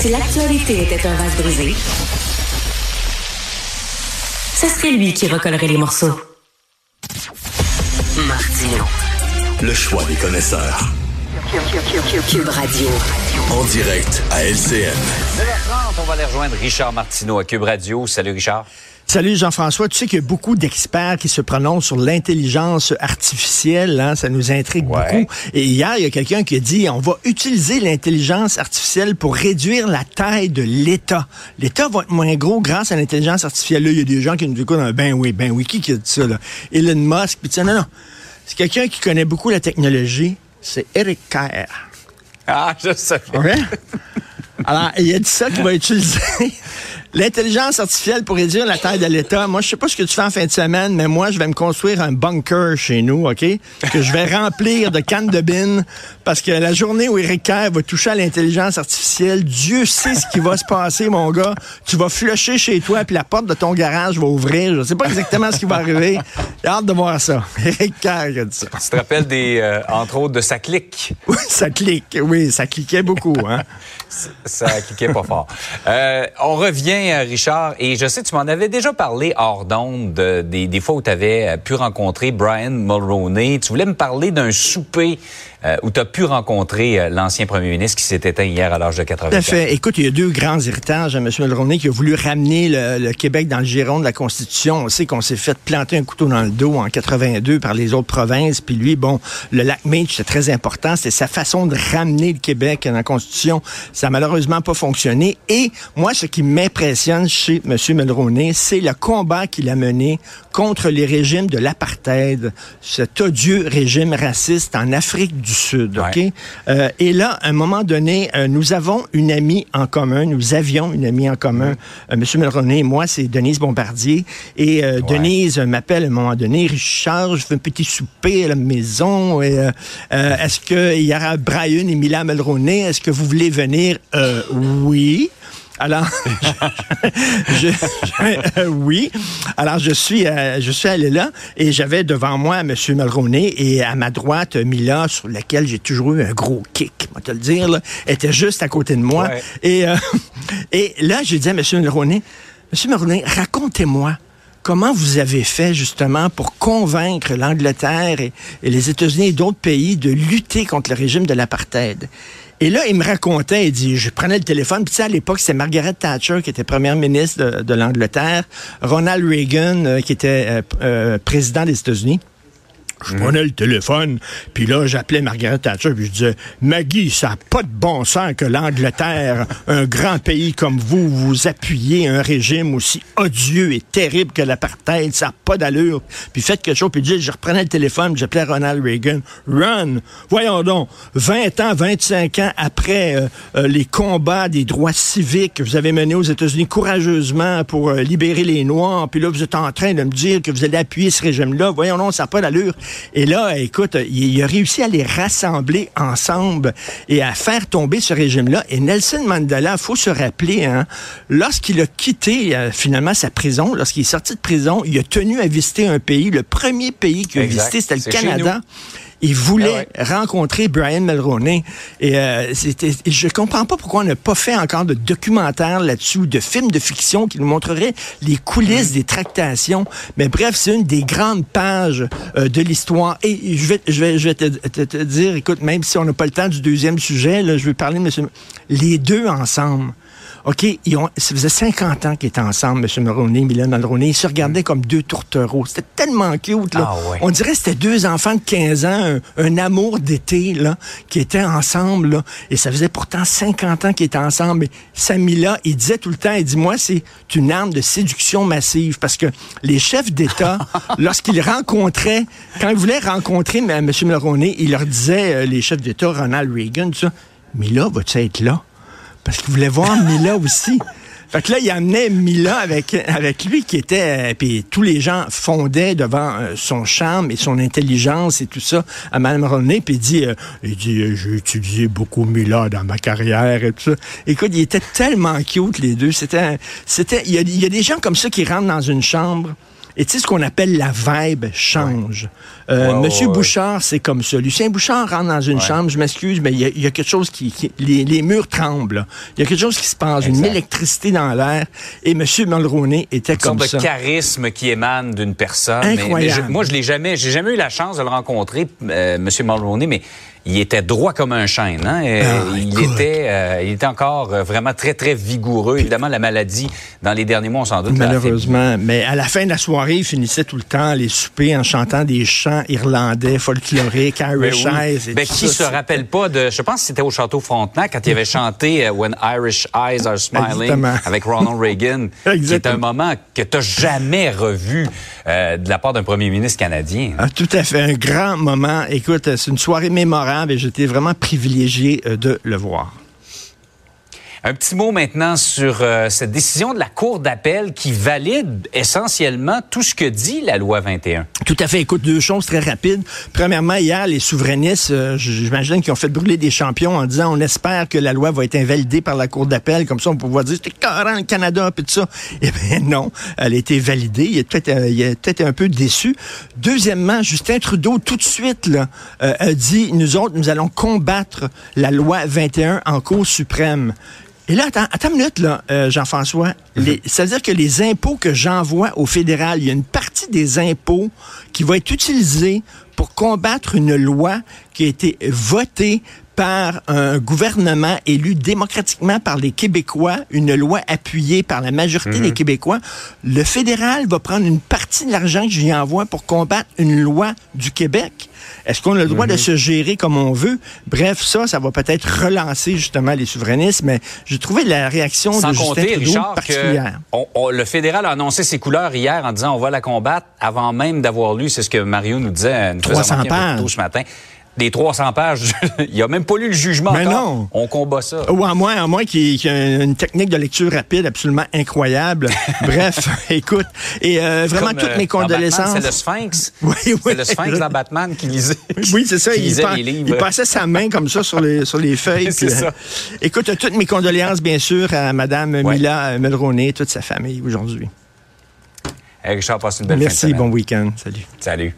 si l'actualité était un vase brisé, ce serait lui qui recollerait les morceaux. Martino. Le choix des connaisseurs. Cube Radio. En direct à LCN. 9h30, on va aller rejoindre Richard Martineau à Cube Radio. Salut Richard. Salut Jean-François. Tu sais qu'il y a beaucoup d'experts qui se prononcent sur l'intelligence artificielle. Hein? Ça nous intrigue Ouais. beaucoup. Et hier, il y a quelqu'un qui a dit on va utiliser l'intelligence artificielle pour réduire la taille de l'État. L'État va être moins gros grâce à l'intelligence artificielle. Là, il y a des gens qui nous écoutent. ah, Ben oui, ben oui. Qui qui a dit ça? Là? Elon Musk. Puis sais, non, non. C'est quelqu'un qui connaît beaucoup la technologie. C'est Eric Kerr. Ah, je savais. Ouais? Alors, il a dit ça qu'il va utiliser l'intelligence artificielle pour réduire la taille de l'État. Moi, je sais pas ce que tu fais en fin de semaine, mais moi, je vais me construire un bunker chez nous, OK? Que je vais remplir de cannes de bine parce que la journée où Eric Kerr va toucher à l'intelligence artificielle, Dieu sait ce qui va se passer, mon gars. Tu vas flusher chez toi, puis la porte de ton garage va ouvrir. Je sais pas exactement ce qui va arriver. J'ai hâte de voir ça. Eric Kerr a dit ça. Tu te rappelles des, euh, entre autres, de sa clique? Oui, ça clique. Oui, ça cliquait beaucoup, hein? Ça cliquait pas fort. Euh, on revient, euh, Richard, et je sais, tu m'en avais déjà parlé hors d'onde de- des, des fois où tu avais pu rencontrer Brian Mulroney. Tu voulais me parler d'un souper euh, où tu as pu rencontrer euh, l'ancien premier ministre qui s'est éteint hier à l'âge de Tout 84. à fait. Écoute, il y a deux grands héritages à M. Mulroney qui a voulu ramener le, le Québec dans le giron de la Constitution. On sait qu'on s'est fait planter un couteau dans le dos en 82 par les autres provinces. Puis lui, bon, le lac Meach, c'est très important. C'est sa façon de ramener le Québec dans la Constitution. Ça a malheureusement pas fonctionné. Et moi, ce qui m'impressionne chez M. Mulroney, c'est le combat qu'il a mené contre les régimes de l'apartheid, cet odieux régime raciste en Afrique du Sud. Ouais. Euh, et là, à un moment donné, euh, nous avons une amie en commun. Nous avions une amie en commun. Euh, Monsieur Mulroney et moi, c'est Denise Bombardier. Et euh, Denise m'appelle à un moment donné, Richard, je fais un petit souper à la maison. Est-ce qu'il y aura Brian et Mila Mulroney? Est-ce que vous voulez venir? Oui. Alors, je, je- euh, oui. Alors, je suis, euh, je suis allé là et j'avais devant moi M. Mulroney et à ma droite, Mila, sur laquelle j'ai toujours eu un gros kick, on va te le dire, là, était juste à côté de moi. Ouais. Et, euh, et là, j'ai dit à M. Mulroney, M. Mulroney, racontez-moi. Comment vous avez fait justement pour convaincre l'Angleterre et, et les États-Unis et d'autres pays de lutter contre le régime de l'apartheid? Et là, il me racontait, il dit, je prenais le téléphone, puis tu sais, à l'époque, c'était Margaret Thatcher qui était première ministre de, de l'Angleterre, Ronald Reagan euh, qui était euh, euh, président des États-Unis. Je prenais le téléphone, puis là, j'appelais Margaret Thatcher, puis je disais, Maggie, ça n'a pas de bon sens que l'Angleterre, un grand pays comme vous, vous appuyez un régime aussi odieux et terrible que l'apartheid, ça n'a pas d'allure. Puis faites quelque chose, puis je, je reprenais le téléphone, j'appelais Ronald Reagan. Run! Voyons donc, 20 ans, 25 ans après euh, euh, les combats des droits civiques que vous avez menés aux États-Unis courageusement pour euh, libérer les Noirs, puis là, vous êtes en train de me dire que vous allez appuyer ce régime-là. Voyons donc, ça n'a pas d'allure. Et là, écoute, il, il a réussi à les rassembler ensemble et à faire tomber ce régime-là. Et Nelson Mandela, faut se rappeler, hein, lorsqu'il a quitté euh, finalement sa prison, lorsqu'il est sorti de prison, il a tenu à visiter un pays. Le premier pays qu'il a Exact. visité, c'était le Canada. Il voulait Ah rencontrer Brian Mulroney. Et euh, et je comprends pas pourquoi on n'a pas fait encore de documentaire là-dessus, de films de fiction qui nous montrerait les coulisses des tractations. Mais bref, c'est une des grandes pages euh, de l'histoire. Et je vais, je vais, je vais te, te- te dire, écoute, même si on n'a pas le temps du deuxième sujet, là, je vais parler de monsieur. Les deux ensemble. OK, ils ont, ça faisait 50 ans qu'ils étaient ensemble, M. Mulroney, Milan Mulroney. Ils se regardaient comme deux tourtereaux. C'était tellement cute, là. Ah ouais. On dirait que c'était deux enfants de 15 ans, un, un amour d'été, là, qui étaient ensemble, là. Et ça faisait pourtant 50 ans qu'ils étaient ensemble. Et Samila, il disait tout le temps, il dit, moi, c'est une arme de séduction massive. Parce que les chefs d'État, lorsqu'ils rencontraient, quand ils voulaient rencontrer M. Mulroney, il leur disait, euh, les chefs d'État, Ronald Reagan, tout ça, Mila, vas-tu être là? Parce qu'il voulait voir Mila aussi. Fait que là, il amenait Mila avec, lui qui était... euh, Puis tous les gens fondaient devant euh, son charme et son intelligence et tout ça à Mme René. Puis il dit, euh, j'ai étudié beaucoup Mila dans ma carrière et tout ça. Écoute, ils étaient tellement cute, les deux. C'était... c'était il y a des gens comme ça qui rentrent dans une chambre Et tu sais, ce qu'on appelle la vibe change. Euh, Ouais, Monsieur ouais. Bouchard, c'est comme ça. Lucien Bouchard rentre dans une chambre, je m'excuse, mais il y, a- il y a quelque chose qui... qui- les, les murs tremblent. Il y a quelque chose qui se passe, une électricité dans l'air. Et Monsieur Mulroney était Une comme sorte ça. de charisme qui émane d'une personne. Mais- Mais, Incroyable. je- moi, je l'ai jamais, j'ai jamais eu la chance de le rencontrer, euh, Monsieur Mulroney, mais il était droit comme un chêne. Hein? Ah, il écoute. était, euh, il était encore euh, vraiment très très vigoureux. Évidemment, la maladie dans les derniers mois, on s'en doute. Malheureusement. Mais à la fin de la soirée, il finissait tout le temps les soupers en chantant des chants irlandais, folkloriques, Ben Irish oui. Eyes. et Ben, tout qui ça. se rappelle pas de. Je pense que c'était au Château Frontenac quand il avait chanté euh, When Irish Eyes Are Smiling Exactement. avec Ronald Reagan. qui est Exactement. un moment que tu jamais revu euh, de la part d'un premier ministre canadien. Ah, tout à fait, un grand moment. Écoute, c'est une soirée mémorable et j'étais vraiment privilégié euh, de le voir. Un petit mot maintenant sur euh, cette décision de la Cour d'appel qui valide essentiellement tout ce que dit la loi 21. Tout à fait. Écoute, deux choses très rapides. Premièrement, hier, les souverainistes, euh, j'imagine qu'ils ont fait brûler des champions en disant on espère que la loi va être invalidée par la Cour d'appel. Comme ça, on pouvoir dire c'était carré le Canada, puis tout ça. Eh bien, non. Elle a été validée. Il est peut-être euh, il est peut-être un peu déçu. Deuxièmement, Justin Trudeau, tout de suite, a dit nous autres, nous allons combattre la loi 21 en Cour suprême. Et là, attends, attends une minute, là, euh, Jean-François. Les- Ça veut dire que les impôts que j'envoie au fédéral, il y a une partie des impôts qui va être utilisée pour combattre une loi qui a été votée par un gouvernement élu démocratiquement par les Québécois, une loi appuyée par la majorité des Québécois. Le fédéral va prendre une partie de l'argent que j'y envoie pour combattre une loi du Québec. Est-ce qu'on a le droit de se gérer comme on veut? Bref, ça, ça va peut-être relancer justement les souverainistes, mais j'ai trouvé la réaction Sans de Justin compter, Trudeau Richard, que particulière. on- on- le fédéral a annoncé ses couleurs hier en disant on va la combattre avant même d'avoir lu, c'est ce que Mario nous disait, nous faisait 300 remarquer un peu plus tôt pages. ce matin. Des 300 pages, il a même pas lu le jugement Mais encore. non. On combat ça. Ou à moins, à moins qu'il y ait une technique de lecture rapide absolument incroyable. Bref, écoute, et euh, vraiment Comme, toutes euh, mes condoléances. C'est le Sphinx. Oui, oui. C'est le Sphinx dans Batman qui lisait. Oui, c'est ça. qui Il, les livres. il passait sa main comme ça sur les, sur les feuilles. C'est puis, ça. euh, écoute, toutes mes condoléances, bien sûr, à Mme Ouais. Mila Mulroney et toute sa famille aujourd'hui. Hey, Richard, passe une belle fin de Merci, semaine. bon week-end. Salut. Salut.